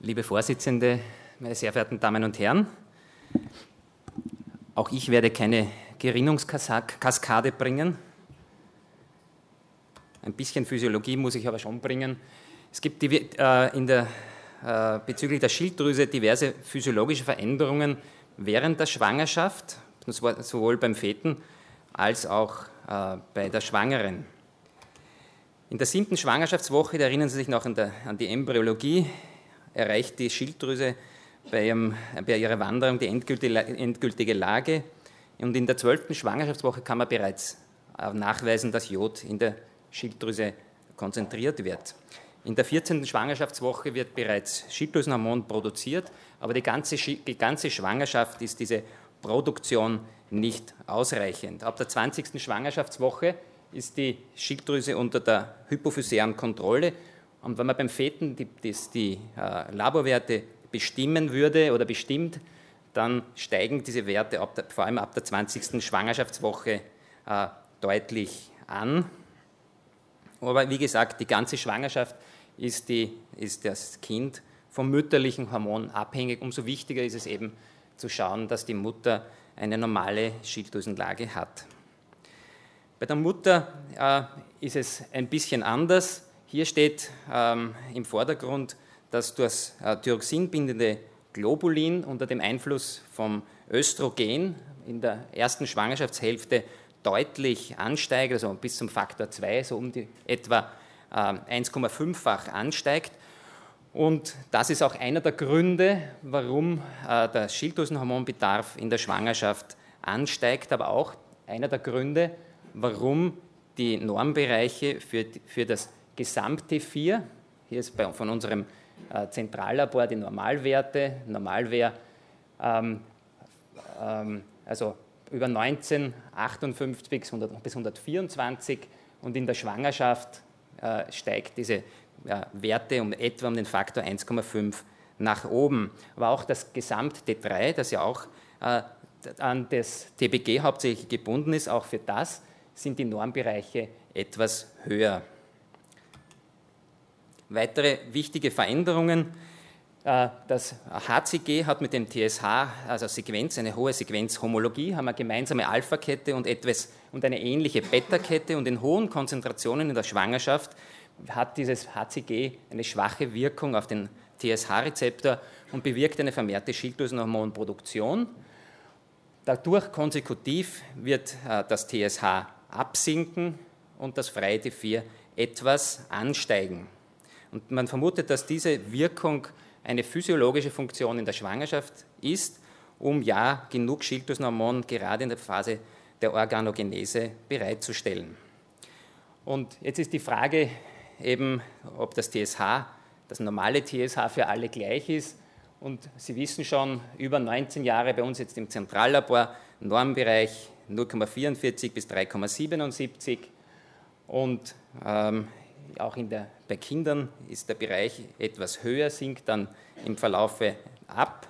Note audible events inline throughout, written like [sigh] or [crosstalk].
Liebe Vorsitzende, meine sehr verehrten Damen und Herren, auch ich werde keine Gerinnungskaskade bringen. Ein bisschen Physiologie muss ich aber schon bringen. Es gibt die, äh, in der, äh, bezüglich der Schilddrüse diverse physiologische Veränderungen während der Schwangerschaft, sowohl beim Feten als auch äh, bei der Schwangeren. In der siebten Schwangerschaftswoche, da erinnern Sie sich noch an, der, an die Embryologie, erreicht die Schilddrüse bei, ihrem, bei ihrer Wanderung die endgültige, Lage. Und in der zwölften Schwangerschaftswoche kann man bereits äh, nachweisen, dass Jod in der Schilddrüse konzentriert wird. In der 14. Schwangerschaftswoche wird bereits Schilddrüsenhormon produziert, aber die ganze, die ganze Schwangerschaft ist diese Produktion nicht ausreichend. Ab der 20. Schwangerschaftswoche ist die Schilddrüse unter der hypophysären Kontrolle. Und wenn man beim Feten die, die, die äh, Laborwerte bestimmen würde oder bestimmt, dann steigen diese Werte der, vor allem ab der 20. Schwangerschaftswoche äh, deutlich an. Aber wie gesagt, die ganze Schwangerschaft ist, die, ist das Kind vom mütterlichen Hormon abhängig. Umso wichtiger ist es eben zu schauen, dass die Mutter eine normale Schilddrüsenlage hat. Bei der Mutter äh, ist es ein bisschen anders. Hier steht ähm, im Vordergrund das durch äh, Thyroxin bindende Globulin unter dem Einfluss vom Östrogen in der ersten Schwangerschaftshälfte deutlich ansteigt, also bis zum Faktor 2, so um die etwa äh, 1,5-fach ansteigt. Und das ist auch einer der Gründe, warum äh, der Schilddrüsenhormonbedarf in der Schwangerschaft ansteigt, aber auch einer der Gründe, warum die Normbereiche für, für das gesamte 4, hier ist bei, von unserem äh, Zentrallabor die Normalwerte, normal wäre ähm, ähm, also über 19, 58 bis, 100, bis 124 und in der Schwangerschaft äh, steigt diese äh, Werte um etwa um den Faktor 1,5 nach oben. Aber auch das Gesamt-T3, das ja auch äh, an das TBG hauptsächlich gebunden ist, auch für das sind die Normbereiche etwas höher. Weitere wichtige Veränderungen. Äh, das HCG hat mit dem TSH, also Sequenz, eine hohe Sequenzhomologie, haben eine gemeinsame Alpha-Kette und, und eine ähnliche Beta-Kette und in hohen Konzentrationen in der Schwangerschaft hat dieses HCG eine schwache Wirkung auf den TSH-Rezeptor und bewirkt eine vermehrte Schilddrüsenhormonproduktion. Dadurch konsekutiv wird äh, das TSH absinken und das freie T4 etwas ansteigen. Und man vermutet, dass diese Wirkung eine physiologische Funktion in der Schwangerschaft ist, um ja genug Schilddrüsenhormon gerade in der Phase der Organogenese bereitzustellen. Und jetzt ist die Frage eben, ob das TSH, das normale TSH für alle gleich ist. Und Sie wissen schon, über 19 Jahre bei uns jetzt im Zentrallabor, Normbereich 0,44 bis 3,77 und ähm, auch der, bei Kindern ist der Bereich etwas höher, sinkt dann im Verlaufe ab.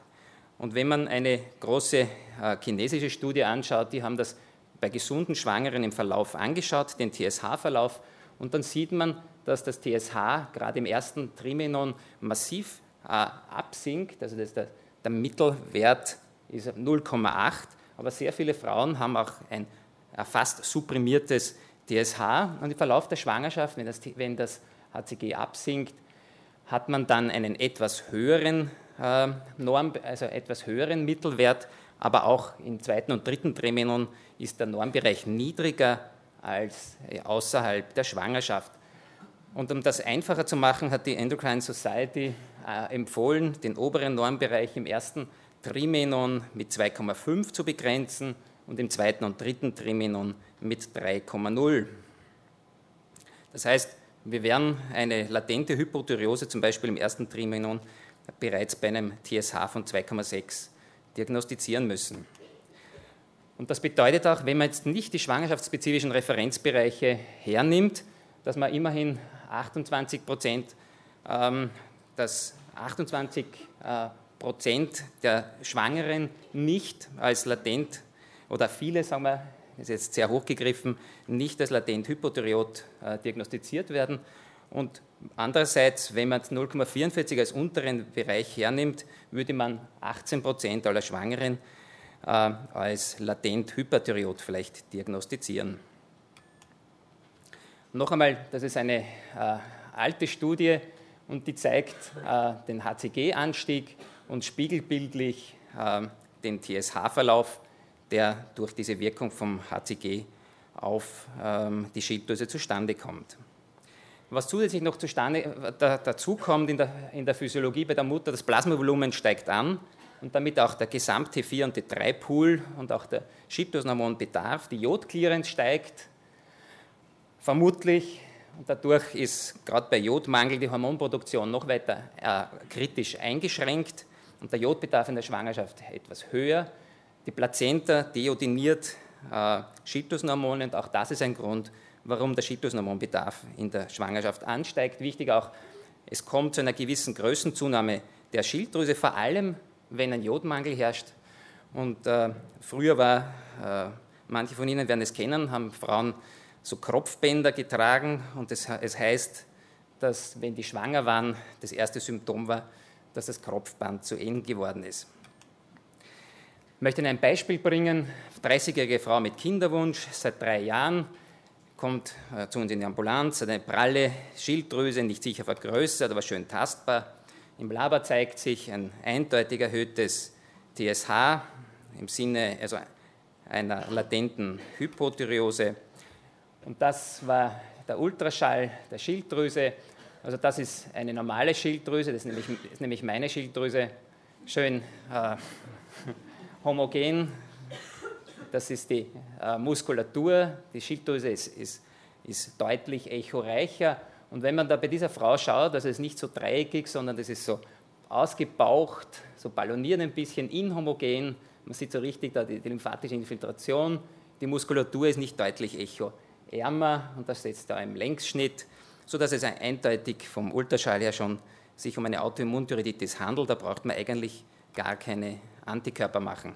Und wenn man eine große äh, chinesische Studie anschaut, die haben das bei gesunden Schwangeren im Verlauf angeschaut, den TSH-Verlauf, und dann sieht man, dass das TSH gerade im ersten Trimenon massiv äh, absinkt, also das der, der Mittelwert ist 0,8 aber sehr viele Frauen haben auch ein fast supprimiertes TSH und im Verlauf der Schwangerschaft, wenn das, wenn das HCG absinkt, hat man dann einen etwas höheren äh, Norm, also etwas höheren Mittelwert, aber auch im zweiten und dritten Trimenon ist der Normbereich niedriger als äh, außerhalb der Schwangerschaft. Und um das einfacher zu machen, hat die Endocrine Society äh, empfohlen, den oberen Normbereich im ersten Trimenon mit 2,5 zu begrenzen und im zweiten und dritten Trimenon mit 3,0. Das heißt, wir werden eine latente Hypothyreose zum Beispiel im ersten Trimenon bereits bei einem TSH von 2,6 diagnostizieren müssen. Und das bedeutet auch, wenn man jetzt nicht die schwangerschaftsspezifischen Referenzbereiche hernimmt, dass man immerhin 28 Prozent, ähm, dass 28 äh, Prozent der Schwangeren nicht als latent oder viele, sagen wir, ist jetzt sehr hochgegriffen, nicht als latent Hypothyreot äh, diagnostiziert werden. Und Andererseits, wenn man 0,44 als unteren Bereich hernimmt, würde man 18 Prozent aller Schwangeren äh, als latent Hyperthyreot vielleicht diagnostizieren. Noch einmal, das ist eine äh, alte Studie und die zeigt äh, den HCG-Anstieg und spiegelbildlich äh, den TSH-Verlauf, der durch diese Wirkung vom HCG auf ähm, die Schilddrüse zustande kommt. Was zusätzlich noch zustande, da, dazu kommt in der, in der Physiologie bei der Mutter, das Plasmavolumen steigt an und damit auch der gesamte T4 und T3-Pool und auch der Schilddrüsenhormonbedarf, die Jodclearance steigt, vermutlich und dadurch ist gerade bei Jodmangel die Hormonproduktion noch weiter äh, kritisch eingeschränkt und der Jodbedarf in der Schwangerschaft etwas höher. Die Plazenta deodiniert äh, Schilddrüsenhormone und auch das ist ein Grund, warum der Schilddrüsenhormonbedarf in der Schwangerschaft ansteigt. Wichtig auch, es kommt zu einer gewissen Größenzunahme der Schilddrüse, vor allem wenn ein Jodmangel herrscht. Und äh, früher war, äh, manche von Ihnen werden es kennen, haben Frauen so Kropfbänder getragen und es, es heißt, dass wenn die schwanger waren, das erste Symptom war, dass das Kropfband zu eng geworden ist. Ich möchte Ihnen ein Beispiel bringen. 30-jährige Frau mit Kinderwunsch seit drei Jahren kommt äh, zu uns in die Ambulanz, hat eine pralle Schilddrüse, nicht sicher vergrößert, aber schön tastbar. Im Labor zeigt sich ein eindeutig erhöhtes TSH im Sinne also einer latenten Hypothyreose. Und das war der Ultraschall der Schilddrüse. Also das ist eine normale Schilddrüse, das ist nämlich, ist nämlich meine Schilddrüse, schön äh, homogen das ist die äh, Muskulatur, die Schilddrüse ist, ist, ist deutlich echoreicher. Und wenn man da bei dieser Frau schaut, also es ist nicht so dreieckig, sondern das ist so ausgebaucht, so balloniert ein bisschen, inhomogen. Man sieht so richtig da die, die lymphatische Infiltration. Die Muskulatur ist nicht deutlich echoärmer und das setzt da im Längsschnitt, sodass es eindeutig vom Ultraschall her schon sich um eine Autoimmunthyreoiditis handelt. Da braucht man eigentlich gar keine Antikörper machen.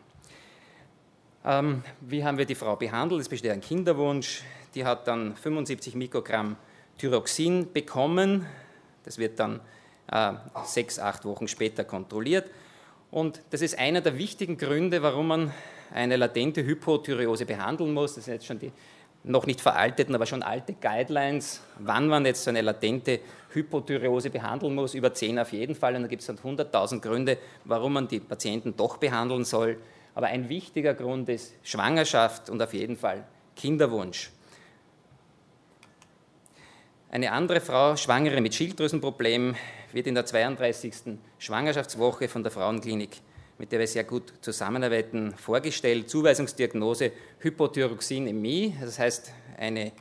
Ähm, wie haben wir die Frau behandelt? Es besteht ein Kinderwunsch. Die hat dann 75 Mikrogramm Thyroxin bekommen. Das wird dann äh, sechs, acht Wochen später kontrolliert. Und das ist einer der wichtigen Gründe, warum man eine latente Hypothyreose behandeln muss. Das sind jetzt schon die noch nicht veralteten, aber schon alte Guidelines, wann man jetzt so eine latente Hypothyreose behandeln muss, über zehn auf jeden Fall. Und da gibt es dann 100.000 Gründe, warum man die Patienten doch behandeln soll. Aber ein wichtiger Grund ist Schwangerschaft und auf jeden Fall Kinderwunsch. Eine andere Frau, Schwangere mit Schilddrüsenproblemen, wird in der 32. Schwangerschaftswoche von der Frauenklinik, mit der wir sehr gut zusammenarbeiten, vorgestellt. Zuweisungsdiagnose Hypothyroxinämie, das heißt eine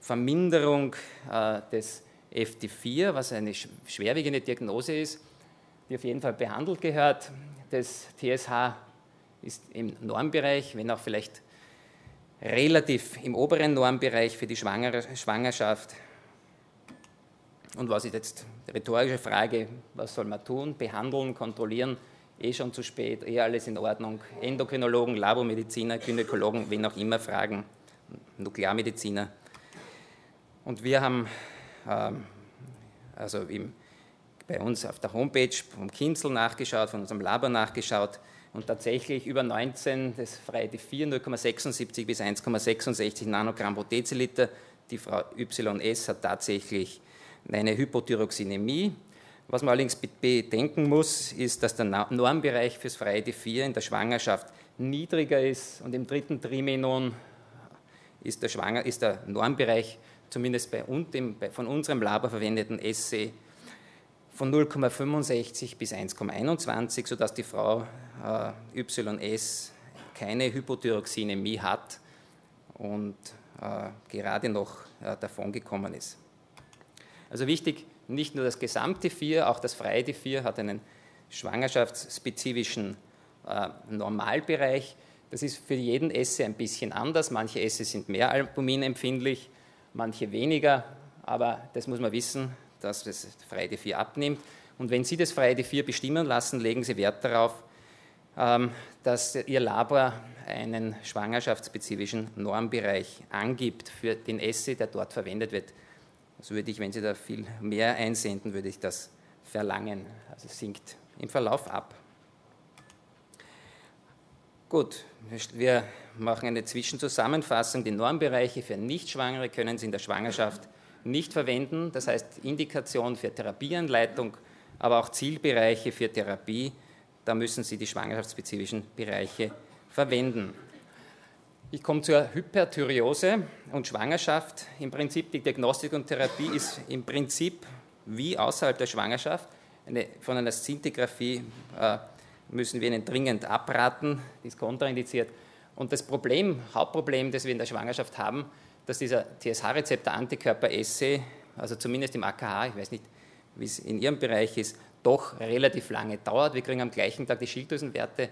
Verminderung äh, des FT4, was eine schwerwiegende Diagnose ist, die auf jeden Fall behandelt gehört. Das TSH ist im Normbereich, wenn auch vielleicht relativ im oberen Normbereich für die Schwangerschaft. Und was ist jetzt die rhetorische Frage, was soll man tun? Behandeln, kontrollieren, eh schon zu spät, eh alles in Ordnung. Endokrinologen, Labormediziner, Gynäkologen, wen auch immer fragen, Nuklearmediziner. Und wir haben ähm, also im, bei uns auf der Homepage vom Kinzel nachgeschaut, von unserem Labor nachgeschaut, und tatsächlich über 19, das freie 4, 0,76 bis 1,66 Nanogramm pro Deziliter. Die Frau YS hat tatsächlich eine Hypothyroxinämie. Was man allerdings bedenken muss, ist, dass der Normbereich fürs freie D4 in der Schwangerschaft niedriger ist und im dritten Trimenon ist der, Schwanger, ist der Normbereich zumindest bei, dem, von unserem Labor verwendeten SC von 0,65 bis 1,21, sodass die Frau äh, YS keine Hypothyroxinämie hat und äh, gerade noch äh, davongekommen ist. Also wichtig, nicht nur das gesamte 4, auch das freie T4 hat einen schwangerschaftsspezifischen äh, Normalbereich. Das ist für jeden Esse ein bisschen anders. Manche Esse sind mehr albuminempfindlich, manche weniger, aber das muss man wissen, dass das freie 4 abnimmt. Und wenn Sie das freie 4 bestimmen lassen, legen Sie Wert darauf, ähm, dass Ihr Labor einen schwangerschaftsspezifischen Normbereich angibt für den Essay, der dort verwendet wird. Das würde ich, wenn Sie da viel mehr einsenden, würde ich das verlangen. Also es sinkt im Verlauf ab. Gut, wir machen eine Zwischenzusammenfassung. Die Normbereiche für Nichtschwangere können Sie in der Schwangerschaft nicht verwenden. Das heißt Indikation für Therapieanleitung, aber auch Zielbereiche für Therapie. Da müssen Sie die schwangerschaftsspezifischen Bereiche verwenden. Ich komme zur Hyperthyreose und Schwangerschaft. Im Prinzip die Diagnostik und Therapie ist im Prinzip wie außerhalb der Schwangerschaft. Eine, von einer Szintigraphie äh, müssen wir Ihnen dringend abraten, die ist kontraindiziert. Und das Problem, Hauptproblem, das wir in der Schwangerschaft haben, dass dieser TSH-Rezeptor-Antikörper-Esse, also zumindest im AKH, ich weiß nicht, wie es in Ihrem Bereich ist, doch relativ lange dauert. Wir kriegen am gleichen Tag die Schilddrüsenwerte,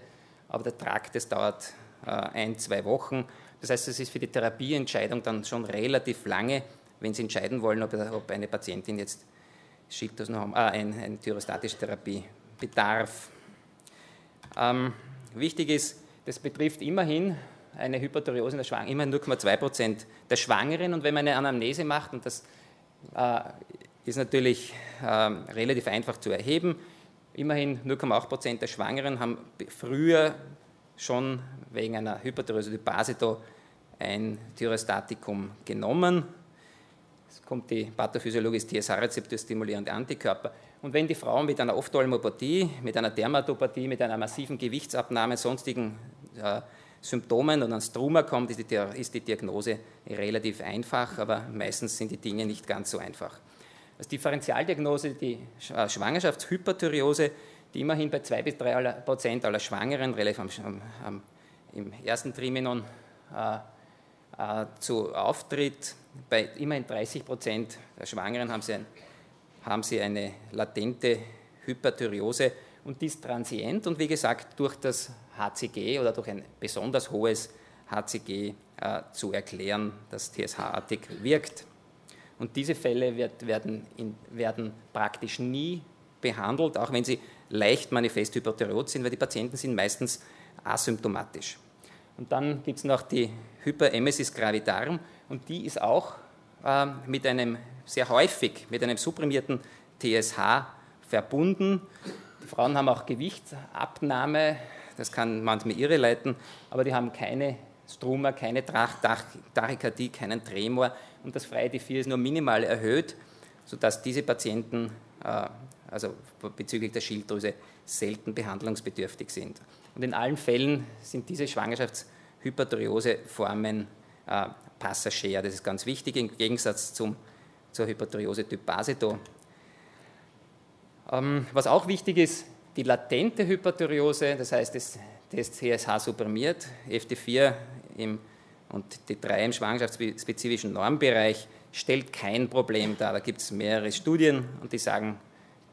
aber der Trakt, das dauert ein, zwei Wochen. Das heißt, es ist für die Therapieentscheidung dann schon relativ lange, wenn Sie entscheiden wollen, ob, eine Patientin jetzt Schilddrüsen haben, äh, eine, eine thyrostatische Therapie bedarf. Ähm, wichtig ist, das betrifft immerhin eine Hyperthyreose in der Schwangeren, immerhin 0,2 Prozent der Schwangeren. Und wenn man eine Anamnese macht, und das äh, ist natürlich äh, relativ einfach zu erheben, immerhin 0,8 Prozent der Schwangeren haben früher schon wegen einer Hyperthyreose Basito ein Thyrostatikum genommen. Es kommt die Pathophysiologie TSH-Rezeptorstimulierende Antikörper. Und wenn die Frau mit einer Ophthalmopathie, mit einer Dermatopathie, mit einer massiven Gewichtsabnahme, sonstigen äh, Symptomen und an Struma kommt, ist die, ist die Diagnose relativ einfach, aber meistens sind die Dinge nicht ganz so einfach. Als Differentialdiagnose die äh, Schwangerschaftshyperthyreose, die immerhin bei 2 bis 3 Prozent aller Schwangeren relativ am, am, im ersten Trimenon äh, äh, zu auftritt. Bei immerhin 30 Prozent der Schwangeren haben sie ein haben sie eine latente Hyperthyreose und die ist transient und wie gesagt durch das HCG oder durch ein besonders hohes HCG äh, zu erklären, das TSH-artig wirkt. Und diese Fälle wird, werden, in, werden praktisch nie behandelt, auch wenn sie leicht manifest hyperthyreot sind, weil die Patienten sind meistens asymptomatisch. Und dann gibt es noch die Hyperemesis gravidarum und die ist auch äh, mit einem sehr häufig mit einem supprimierten TSH verbunden. Die Frauen haben auch Gewichtsabnahme, das kann manchmal irreleiten, aber die haben keine Struma, keine Tachykardie, keinen Tremor und das freie T4 ist nur minimal erhöht, sodass diese Patienten äh, also bezüglich der Schilddrüse selten behandlungsbedürftig sind. Und in allen Fällen sind diese Schwangerschaftshyperthyreose-Formen äh, passagier. Das ist ganz wichtig im Gegensatz zum zur Hyperthyreose Typ Basedo. Ähm, was auch wichtig ist, die latente Hyperthyreose, das heißt, das, das TSH supprimiert, FT4 im, und T3 im schwangerschaftsspezifischen Normbereich, stellt kein Problem dar. Da gibt es mehrere Studien und die sagen,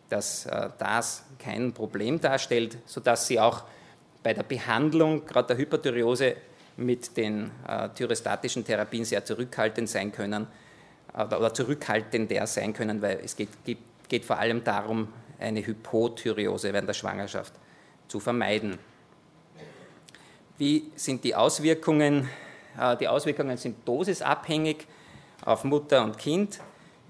dass äh, das kein Problem darstellt, sodass sie auch bei der Behandlung gerade der Hyperthyreose mit den äh, thyrostatischen Therapien sehr zurückhaltend sein können oder zurückhaltender sein können, weil es geht, geht, geht vor allem darum, eine Hypothyreose während der Schwangerschaft zu vermeiden. Wie sind die Auswirkungen? Äh, die Auswirkungen sind dosisabhängig auf Mutter und Kind.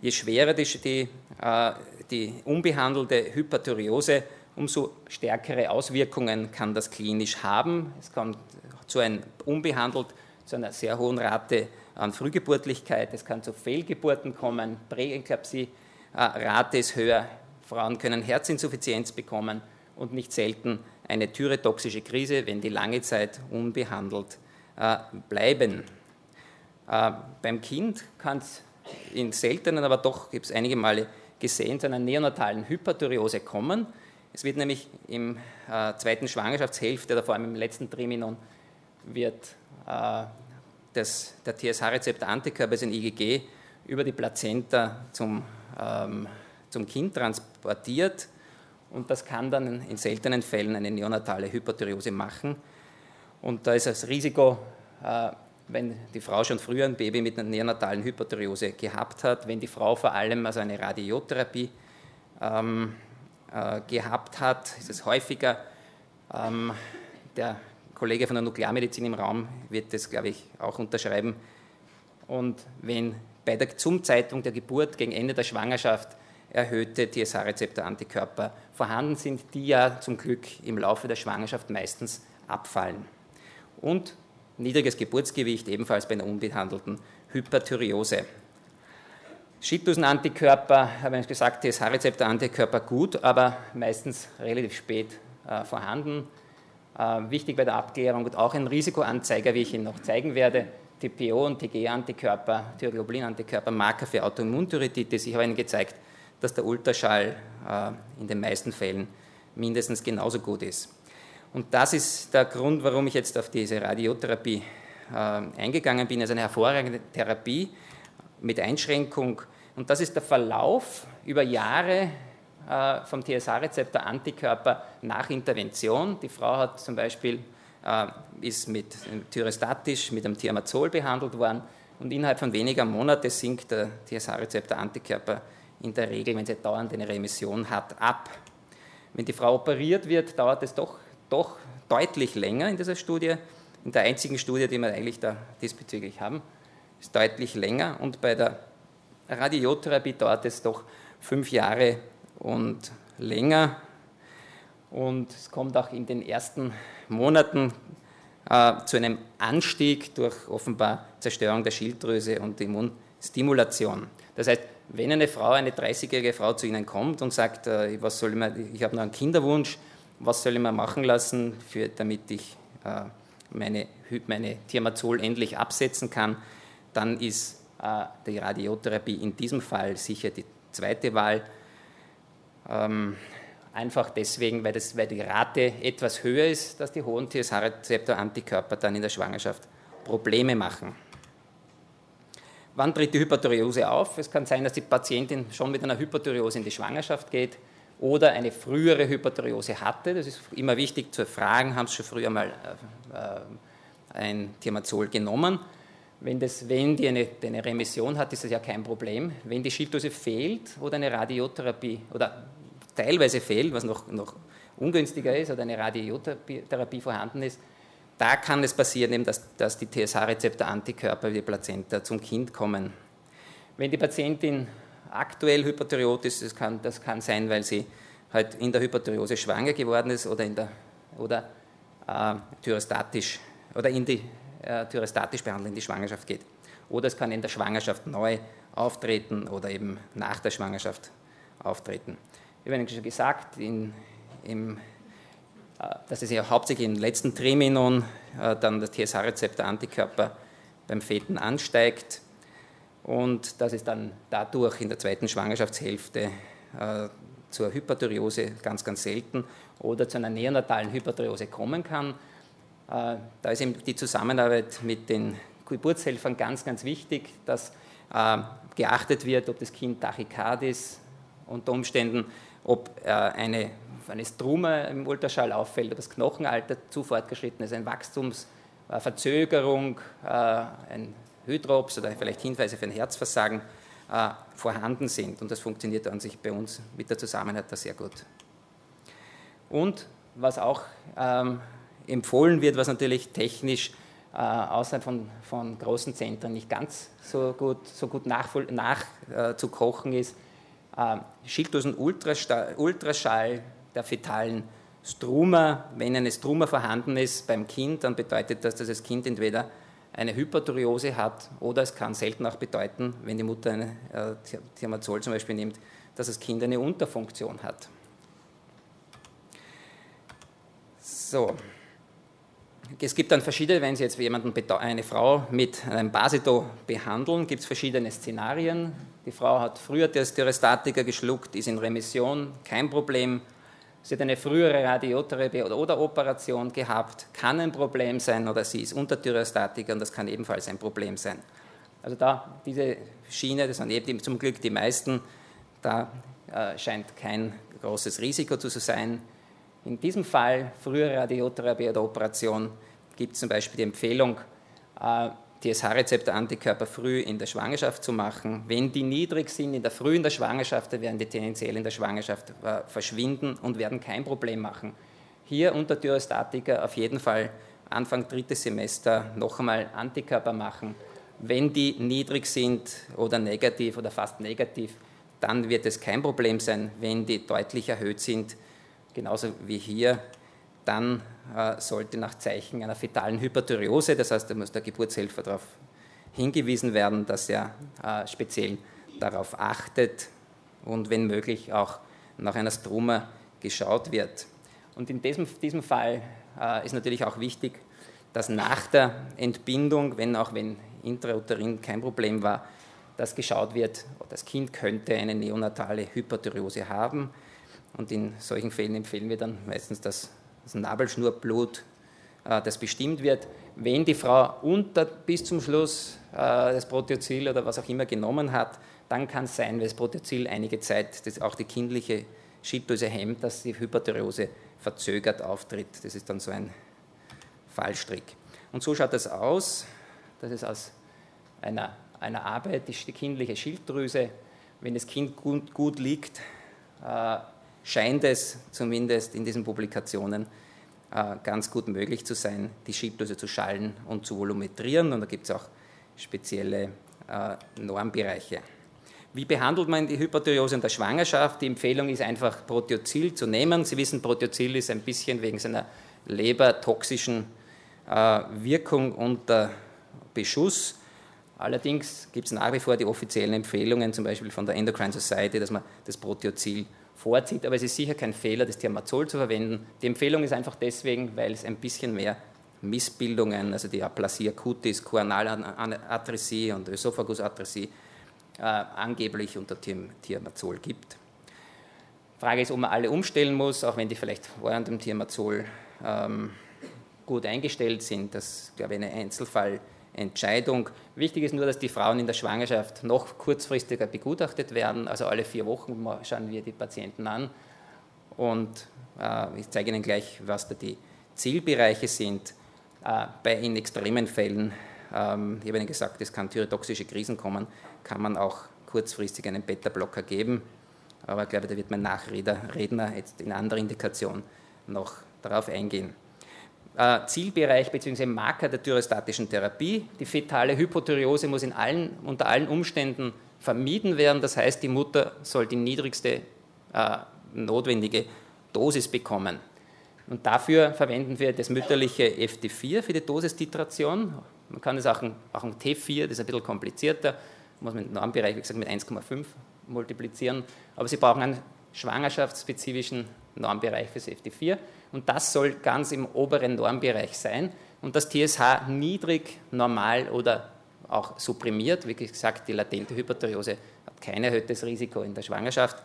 Je schwerer die, äh, die unbehandelte Hyperthyreose, umso stärkere Auswirkungen kann das klinisch haben. Es kommt zu einem unbehandelt zu einer sehr hohen Rate an Frühgeburtlichkeit, es kann zu Fehlgeburten kommen, Präeklampsie-Rate ist höher, Frauen können Herzinsuffizienz bekommen und nicht selten eine thyrotoxische Krise, wenn die lange Zeit unbehandelt äh, bleiben. Äh, beim Kind kann es in seltenen, aber doch gibt es einige Male gesehen, zu einer neonatalen Hyperthyreose kommen. Es wird nämlich im äh, zweiten Schwangerschaftshälfte oder vor allem im letzten Triminon wird äh, das, der TSH-Rezeptor Antikörper ist ein IgG über die Plazenta zum, ähm, zum Kind transportiert und das kann dann in seltenen Fällen eine neonatale Hyperthyreose machen. Und da ist das Risiko, äh, wenn die Frau schon früher ein Baby mit einer neonatalen Hyperthyreose gehabt hat, wenn die Frau vor allem also eine Radiotherapie ähm, äh, gehabt hat, ist es häufiger. Ähm, der Kollege von der Nuklearmedizin im Raum wird das, glaube ich, auch unterschreiben. Und wenn bei der, zum Zeitpunkt der Geburt gegen Ende der Schwangerschaft erhöhte TSH-Rezeptor-Antikörper vorhanden sind, die ja zum Glück im Laufe der Schwangerschaft meistens abfallen. Und niedriges Geburtsgewicht ebenfalls bei einer unbehandelten Hyperthyreose. Schilddrüsenantikörper, habe ich gesagt, TSH-Rezeptor-Antikörper gut, aber meistens relativ spät äh, vorhanden. Äh, wichtig bei der Abklärung und auch ein Risikoanzeiger, wie ich Ihnen noch zeigen werde. TPO und TG-Antikörper, Thyroglobulin-Antikörper, Marker für Autoimmunthyreoiditis. Ich habe Ihnen gezeigt, dass der Ultraschall äh, in den meisten Fällen mindestens genauso gut ist. Und das ist der Grund, warum ich jetzt auf diese Radiotherapie äh, eingegangen bin. Also eine hervorragende Therapie mit Einschränkung. Und das ist der Verlauf über Jahre äh, vom TSH-Rezeptor Antikörper nach Intervention. Die Frau hat zum Beispiel äh, ist mit Thyrostatisch, mit einem Thiamazol behandelt worden und innerhalb von weniger Monaten sinkt der TSH-Rezeptor Antikörper in der Regel, wenn sie dauernd eine Remission hat, ab. Wenn die Frau operiert wird, dauert es doch, doch deutlich länger in dieser Studie. In der einzigen Studie, die wir eigentlich da diesbezüglich haben, ist deutlich länger. Und bei der Radiotherapie dauert es doch fünf Jahre und länger. Und es kommt auch in den ersten Monaten äh, zu einem Anstieg durch offenbar Zerstörung der Schilddrüse und Immunstimulation. Das heißt, wenn eine Frau, eine 30-jährige Frau zu Ihnen kommt und sagt, äh, was soll ich, ich habe noch einen Kinderwunsch, was soll ich mir machen lassen, für, damit ich äh, meine, meine Thiamazol endlich absetzen kann, dann ist äh, die Radiotherapie in diesem Fall sicher die zweite Wahl. Ähm, einfach deswegen, weil, das, weil die Rate etwas höher ist, dass die hohen TSH-Rezeptor-Antikörper dann in der Schwangerschaft Probleme machen. Wann tritt die Hyperthyreose auf? Es kann sein, dass die Patientin schon mit einer Hyperthyreose in die Schwangerschaft geht oder eine frühere Hyperthyreose hatte. Das ist immer wichtig zu fragen, haben Sie schon früher mal äh, äh ein Thiamazol genommen? Wenn, das, wenn die eine, eine, Remission hat, ist das ja kein Problem. Wenn die Schilddrüse fehlt oder eine Radiotherapie oder teilweise fehlt, was noch, noch ungünstiger ist, oder eine Radiotherapie vorhanden ist, da kann es passieren, dass, dass die TSH-Rezeptor-Antikörper wie die Plazenta zum Kind kommen. Wenn die Patientin aktuell hyperthyreot das kann, das kann sein, weil sie halt in der Hyperthyreose schwanger geworden ist oder, in der, oder äh, thyrostatisch oder in die äh, thyrostatisch behandeln, in die Schwangerschaft geht. Oder es kann in der Schwangerschaft neu auftreten oder eben nach der Schwangerschaft auftreten. Ich habe schon gesagt, in, im äh, dass es ja hauptsächlich im letzten Triminon äh, dann der TSH-Rezeptor-Antikörper beim Feten ansteigt und dass es dann dadurch in der zweiten Schwangerschaftshälfte äh, zur Hyperthyreose ganz, ganz selten oder zu einer neonatalen Hyperthyreose kommen kann. Da ist eben die Zusammenarbeit mit den Geburtshelfern ganz, ganz wichtig, dass geachtet wird, ob das Kind Tachykard ist, unter Umständen, ob eine eine Struma im Ultraschall auffällt, ob das Knochenalter zu fortgeschritten ist, eine Wachstumsverzögerung, äh, ein Hydrops oder vielleicht Hinweise für ein Herzversagen äh, vorhanden sind. Und das funktioniert an sich bei uns mit der Zusammenarbeit da sehr gut. Und was auch ähm, empfohlen wird, was natürlich technisch äh, außerhalb von, von großen Zentren nicht ganz so gut, so gut nachzukochen nach, äh, ist, äh, Schilddrüsen-Ultraschall der fetalen Struma. Wenn eine Struma vorhanden ist beim Kind, dann bedeutet das, dass das Kind entweder eine Hyperthyreose hat oder es kann selten auch bedeuten, wenn die Mutter eine äh, Thiamazol zum Beispiel nimmt, dass das Kind eine Unterfunktion hat. So. Es gibt dann verschiedene, wenn Sie jetzt jemanden, eine Frau mit einem Basito behandeln, gibt es verschiedene Szenarien. Die Frau hat früher das Thyrostatika geschluckt, ist in Remission, kein Problem. Sie hat eine frühere Radiotherapie oder, Operation gehabt, kann ein Problem sein, oder sie ist Unterthyrostatik und das kann ebenfalls ein Problem sein. Also da diese Schiene, das sind eben zum Glück die meisten, da äh, scheint kein großes Risiko zu sein. In diesem Fall, frühere Radiotherapie oder Operation, gibt es zum Beispiel die Empfehlung, äh, TSH-Rezeptor-Antikörper früh in der Schwangerschaft zu machen. Wenn die niedrig sind in der früh in der Schwangerschaft, dann werden die tendenziell in der Schwangerschaft äh, verschwinden und werden kein Problem machen. Hier unter Thyrostatika auf jeden Fall Anfang drittes Semester noch einmal Antikörper machen Wenn die niedrig sind oder negativ oder fast negativ, dann wird es kein Problem sein. Wenn die deutlich erhöht sind, genauso wie hier, dann äh, sollte nach Zeichen einer fetalen Hyperthyreose, das heißt, da muss der Geburtshelfer darauf hingewiesen werden, dass er äh, speziell darauf achtet und wenn möglich auch nach einer Struma geschaut wird. Und in diesem, diesem Fall äh, ist natürlich auch wichtig, dass nach der Entbindung, wenn auch wenn intrauterin kein Problem war, dass geschaut wird, das Kind könnte eine neonatale Hyperthyreose haben. Und in solchen Fällen empfehlen wir dann meistens das, das Nabelschnurblut, äh, das bestimmt wird. Wenn die Frau unter bis zum Schluss äh, das Proteozil oder was auch immer genommen hat, dann kann es sein, wenn das Proteozil einige Zeit das auch die kindliche Schilddrüse hemmt, dass die Hyperthyreose verzögert auftritt. Das ist dann so ein Fallstrick. Und so schaut das aus. Das ist aus einer, einer Arbeit, die kindliche Schilddrüse. Wenn das Kind gut, gut liegt, äh, scheint es zumindest in diesen Publikationen äh, ganz gut möglich zu sein, die Schilddrüse zu schallen und zu volumetrieren. Und da gibt es auch spezielle äh, Normbereiche. Wie behandelt man die Hyperthyreose in der Schwangerschaft? Die Empfehlung ist einfach Proteozil zu nehmen. Sie wissen, Proteozil ist ein bisschen wegen seiner lebertoxischen äh, Wirkung unter Beschuss. Allerdings gibt es nach wie vor die offiziellen Empfehlungen, zum Beispiel von der Endocrine Society, dass man das Proteozil vorzieht. Aber es ist sicher kein Fehler, das Thiamazol zu verwenden. Die Empfehlung ist einfach deswegen, weil es ein bisschen mehr Missbildungen, also die Aplasie cutis, Koanalatresie und Ösophagusatresie, äh, angeblich unter Thiamazol gibt. Frage ist, ob man alle umstellen muss, auch wenn die vielleicht während dem Thiamazol ähm, gut eingestellt sind. Das ist, glaube ich, eine Einzelfallentscheidung. Wichtig ist nur, dass die Frauen in der Schwangerschaft noch kurzfristiger begutachtet werden. Also alle vier Wochen schauen wir die Patienten an. Und äh, ich zeige Ihnen gleich, was da die Zielbereiche sind. Äh, bei in extremen Fällen, ähm, ich habe Ihnen gesagt, es kann thyrotoxische Krisen kommen, kann man auch kurzfristig einen Beta-Blocker geben. Aber ich glaube, da wird mein Nachredner jetzt in anderer Indikation noch darauf eingehen. Äh, Zielbereich bzw. Marker der thyrostatischen Therapie. Die fetale Hypothyreose muss allen, unter allen Umständen vermieden werden. Das heißt, die Mutter soll die niedrigste äh, notwendige Dosis bekommen. Und dafür verwenden wir das mütterliche FT4 für die Dosistitration. Man kann es auch ein, auch ein T4, das ist ein bisschen komplizierter, muss man im Normbereich, wie gesagt, mit 1,5 multiplizieren. Aber Sie brauchen einen schwangerschaftsspezifischen Normbereich fürs FT4 und das soll ganz im oberen Normbereich sein und das TSH niedrig, normal oder auch supprimiert. Wie gesagt, die latente Hyperthyreose hat kein erhöhtes Risiko in der Schwangerschaft.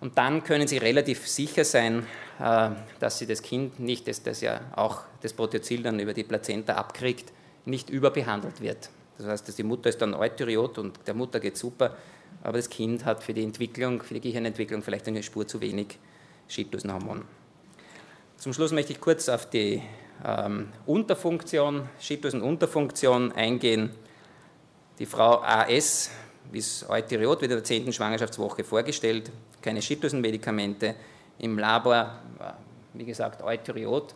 Und dann können Sie relativ sicher sein, äh, dass Sie das Kind nicht, das, das ja auch das Proteozil dann über die Plazenta abkriegt, nicht überbehandelt wird. Das heißt, dass die Mutter ist dann Eutyriot und der Mutter geht super, aber das Kind hat für die Entwicklung, für die Gehirnentwicklung vielleicht eine Spur zu wenig Schilddrüsenhormon. Zum Schluss möchte ich kurz auf die ähm, Unterfunktion, Schilddrüsenunterfunktion eingehen. Die Frau AS ist Eutyriot, wird in der 10. Schwangerschaftswoche vorgestellt, keine Schilddrüsenmedikamente. Im Labor, wie gesagt, Eutyriot.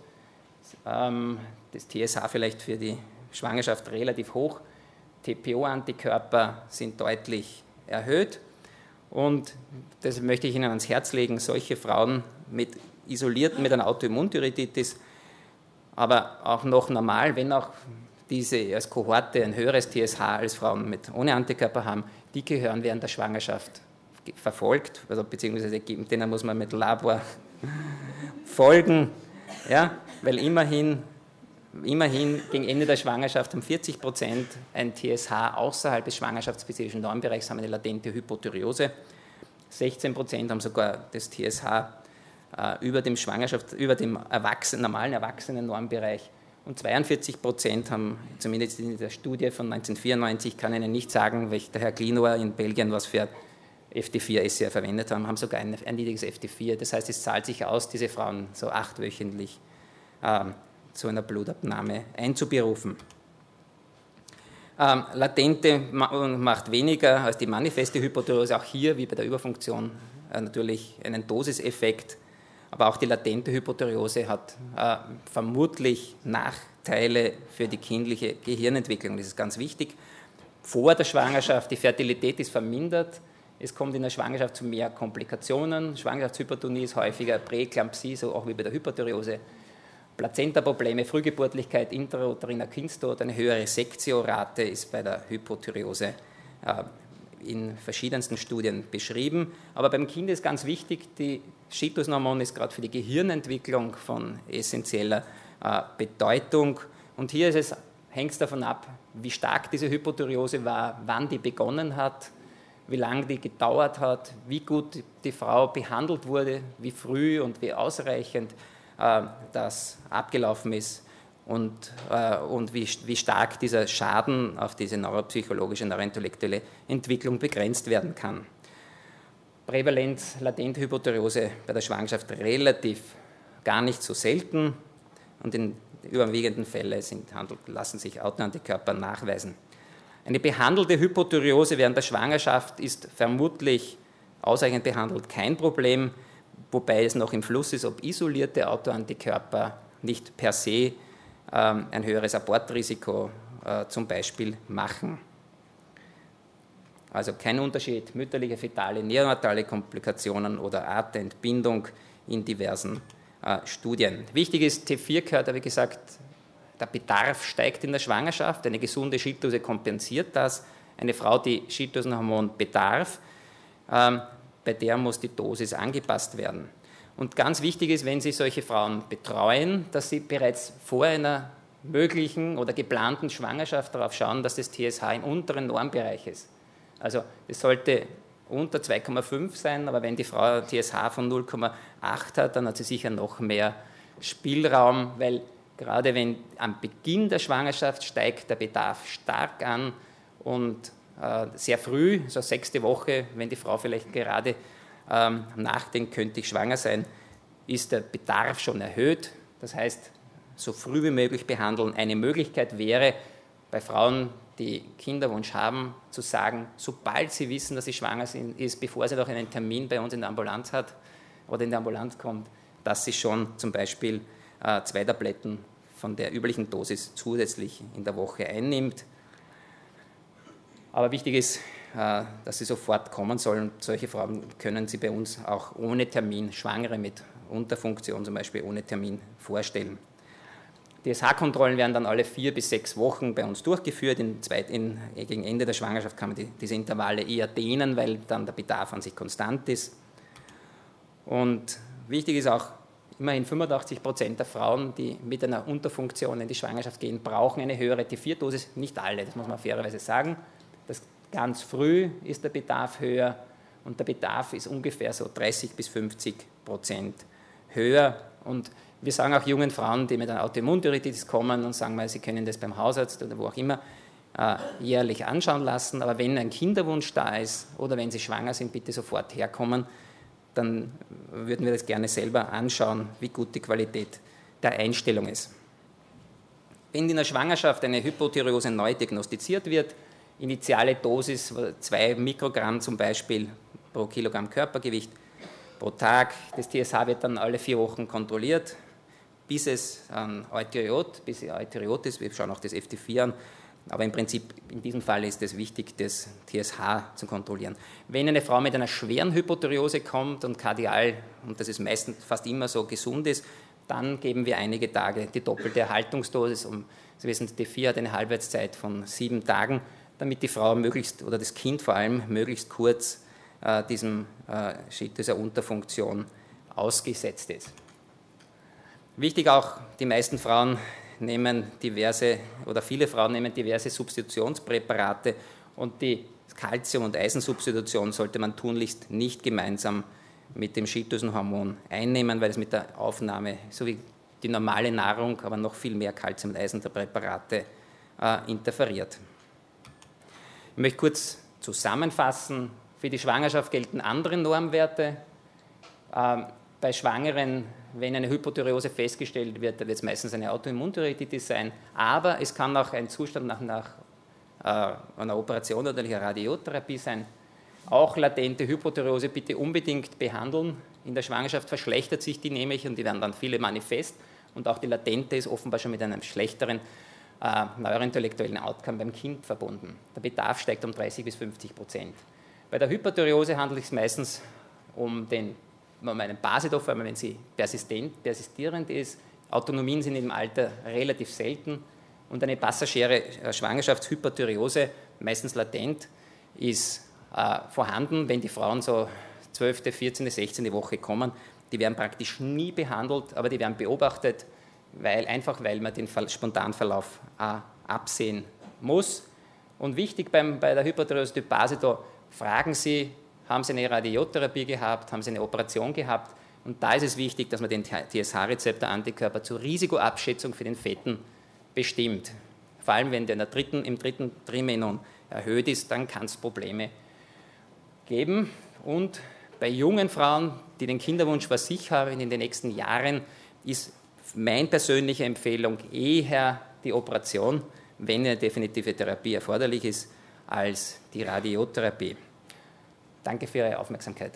Ähm, das TSH vielleicht für die Schwangerschaft relativ hoch. TPO-Antikörper sind deutlich erhöht. Und das möchte ich Ihnen ans Herz legen, solche Frauen mit isolierten, mit einer Autoimmunthyreoiditis, aber auch noch normal, wenn auch diese als Kohorte ein höheres TSH als Frauen mit ohne Antikörper haben, die gehören während der Schwangerschaft verfolgt, also beziehungsweise denen muss man mit Labor [laughs] folgen, ja, weil immerhin Immerhin gegen Ende der Schwangerschaft haben 40 Prozent ein TSH außerhalb des schwangerschaftsspezifischen Normbereichs, haben eine latente Hypothyreose. 16 Prozent haben sogar das TSH über dem, Schwangerschaft, über dem Erwachsenen, normalen Erwachsenen-Normbereich. Und 42 Prozent haben, zumindest in der Studie von 1994, kann ich Ihnen nicht sagen, welcher der Herr Klinor in Belgien was für FT4-SCR verwendet haben, haben sogar ein, ein niedriges FT4. Das heißt, es zahlt sich aus, diese Frauen so achtwöchentlich ähm, zu einer Blutabnahme einzuberufen. Ähm, latente macht weniger als die manifeste Hypothyreose, auch hier wie bei der Überfunktion äh, natürlich einen Dosiseffekt, aber auch die latente Hypothyreose hat äh, vermutlich Nachteile für die kindliche Gehirnentwicklung. Das ist ganz wichtig. vor der Schwangerschaft, die Fertilität ist vermindert, es kommt in der Schwangerschaft zu mehr Komplikationen, Schwangerschaftshypertonie ist häufiger, Präeklampsie, so auch wie bei der Hyperthyreose, Plazenta-Probleme, Frühgeburtlichkeit, intrauteriner Kindstod, eine höhere Sektiorate ist bei der Hypothyreose äh, in verschiedensten Studien beschrieben. Aber beim Kind ist ganz wichtig, die Schilddrüsenhormon ist gerade für die Gehirnentwicklung von essentieller äh, Bedeutung. Und hier hängt es davon ab, wie stark diese Hypothyreose war, wann die begonnen hat, wie lange die gedauert hat, wie gut die Frau behandelt wurde, wie früh und wie ausreichend äh, das abgelaufen ist und, äh, und wie, wie stark dieser Schaden auf diese neuropsychologische, neurointellektuelle Entwicklung begrenzt werden kann. Prävalenz latente Hypothyreose bei der Schwangerschaft relativ gar nicht so selten und in überwiegenden Fällen sind, lassen sich Autoantikörper nachweisen. Eine behandelte Hypothyreose während der Schwangerschaft ist vermutlich ausreichend behandelt kein Problem, wobei es noch im Fluss ist, ob isolierte Autoantikörper nicht per se ein höheres Abortrisiko äh, zum Beispiel machen. Also kein Unterschied, mütterliche, fetale, neonatale Komplikationen oder Artentbindung in diversen äh, Studien. Wichtig ist, T4 gehört, wie gesagt, der Bedarf steigt in der Schwangerschaft, eine gesunde Schilddrüse kompensiert das. Eine Frau, die Schilddrüsenhormon bedarf, ähm, bei der muss die Dosis angepasst werden. Und ganz wichtig ist, wenn Sie solche Frauen betreuen, dass Sie bereits vor einer möglichen oder geplanten Schwangerschaft darauf schauen, dass das TSH im unteren Normbereich ist. Also es sollte unter 2,5 sein, aber wenn die Frau TSH von 0,8 hat, dann hat sie sicher noch mehr Spielraum, weil gerade wenn am Beginn der Schwangerschaft steigt der Bedarf stark an und äh, sehr früh, so sechste Woche, wenn die Frau vielleicht gerade ähm, nachdenkt, könnte ich schwanger sein, ist der Bedarf schon erhöht. Das heißt, so früh wie möglich behandeln. Eine Möglichkeit wäre, bei Frauen, die Kinderwunsch haben, zu sagen, sobald sie wissen, dass sie schwanger sind, ist, bevor sie noch einen Termin bei uns in der Ambulanz hat oder in der Ambulanz kommt, dass sie schon zum Beispiel äh, zwei Tabletten von der üblichen Dosis zusätzlich in der Woche einnimmt. Aber wichtig ist, dass sie sofort kommen sollen. Solche Frauen können Sie bei uns auch ohne Termin, Schwangere mit Unterfunktion zum Beispiel ohne Termin vorstellen. DSH-Kontrollen werden dann alle vier bis sechs Wochen bei uns durchgeführt. In zweit, in, gegen Ende der Schwangerschaft kann man die, diese Intervalle eher dehnen, weil dann der Bedarf an sich konstant ist. Und wichtig ist auch, immerhin 85 Prozent der Frauen, die mit einer Unterfunktion in die Schwangerschaft gehen, brauchen eine höhere T4-Dosis. Nicht alle, das muss man fairerweise sagen. Das ganz früh ist der Bedarf höher und der Bedarf ist ungefähr so 30 bis 50 Prozent höher. Und wir sagen auch jungen Frauen, die mit einer Autoimmundiuritis kommen und sagen mal, sie können das beim Hausarzt oder wo auch immer äh, jährlich anschauen lassen. Aber wenn ein Kinderwunsch da ist oder wenn sie schwanger sind, bitte sofort herkommen. Dann würden wir das gerne selber anschauen, wie gut die Qualität der Einstellung ist. Wenn in der Schwangerschaft eine Hypothyreose neu diagnostiziert wird, initiale Dosis 2 Mikrogramm zum Beispiel pro Kilogramm Körpergewicht pro Tag. Das TSH wird dann alle vier Wochen kontrolliert bis es an Euteriot, bis Euteriot ist, wir schauen auch das FT4 an, aber im Prinzip in diesem Fall ist es wichtig, das TSH zu kontrollieren. Wenn eine Frau mit einer schweren Hypothyreose kommt und kardial, und das ist meistens fast immer so, gesund ist, dann geben wir einige Tage die doppelte Erhaltungsdosis. Um, Sie wissen, T4 hat eine Halbwertszeit von sieben Tagen, damit die Frau möglichst, oder das Kind vor allem, möglichst kurz äh, diesem, äh, dieser Unterfunktion ausgesetzt ist. Wichtig auch, die meisten Frauen nehmen diverse oder viele Frauen nehmen diverse Substitutionspräparate und die Calcium- und Eisensubstitution sollte man tunlichst nicht gemeinsam mit dem Schilddrüsenhormon einnehmen, weil es mit der Aufnahme, so wie die normale Nahrung, aber noch viel mehr Calcium- und Eisenpräparate äh, interferiert. Ich möchte kurz zusammenfassen. Für die Schwangerschaft gelten andere Normwerte. Ähm, bei Schwangeren wenn eine Hypothyreose festgestellt wird, wird es meistens eine Autoimmunthyreoiditis sein, aber es kann auch ein Zustand nach, nach äh, einer Operation oder einer Radiotherapie sein. Auch latente Hypothyreose bitte unbedingt behandeln. In der Schwangerschaft verschlechtert sich die nämlich und die werden dann viele manifest und auch die latente ist offenbar schon mit einem schlechteren äh, neurointellektuellen Outcome beim Kind verbunden. Der Bedarf steigt um 30 bis 50 Prozent. Bei der Hyperthyreose handelt es meistens um, den, um einen Basidorf, wenn sie persistent, persistierend ist. Autonomien sind im Alter relativ selten und eine passagiere äh, Schwangerschaftshyperthyreose, meistens latent, ist äh, vorhanden, wenn die Frauen so 12., 14., 16. Woche kommen. Die werden praktisch nie behandelt, aber die werden beobachtet, weil, einfach weil man den Spontanverlauf absehen muss. Und wichtig beim, bei der Hyperthyreose Typ Basido, fragen Sie, haben Sie eine Radiotherapie gehabt, haben Sie eine Operation gehabt? Und da ist es wichtig, dass man den TSH-Rezeptor-Antikörper zur Risikoabschätzung für den Fetten bestimmt. Vor allem, wenn der in der dritten, im dritten Trimenon erhöht ist, dann kann es Probleme geben. Und bei jungen Frauen, die den Kinderwunsch vor sich haben in den nächsten Jahren, ist meine persönliche Empfehlung eher die Operation, wenn eine definitive Therapie erforderlich ist, als die Radiotherapie. Danke für Ihre Aufmerksamkeit.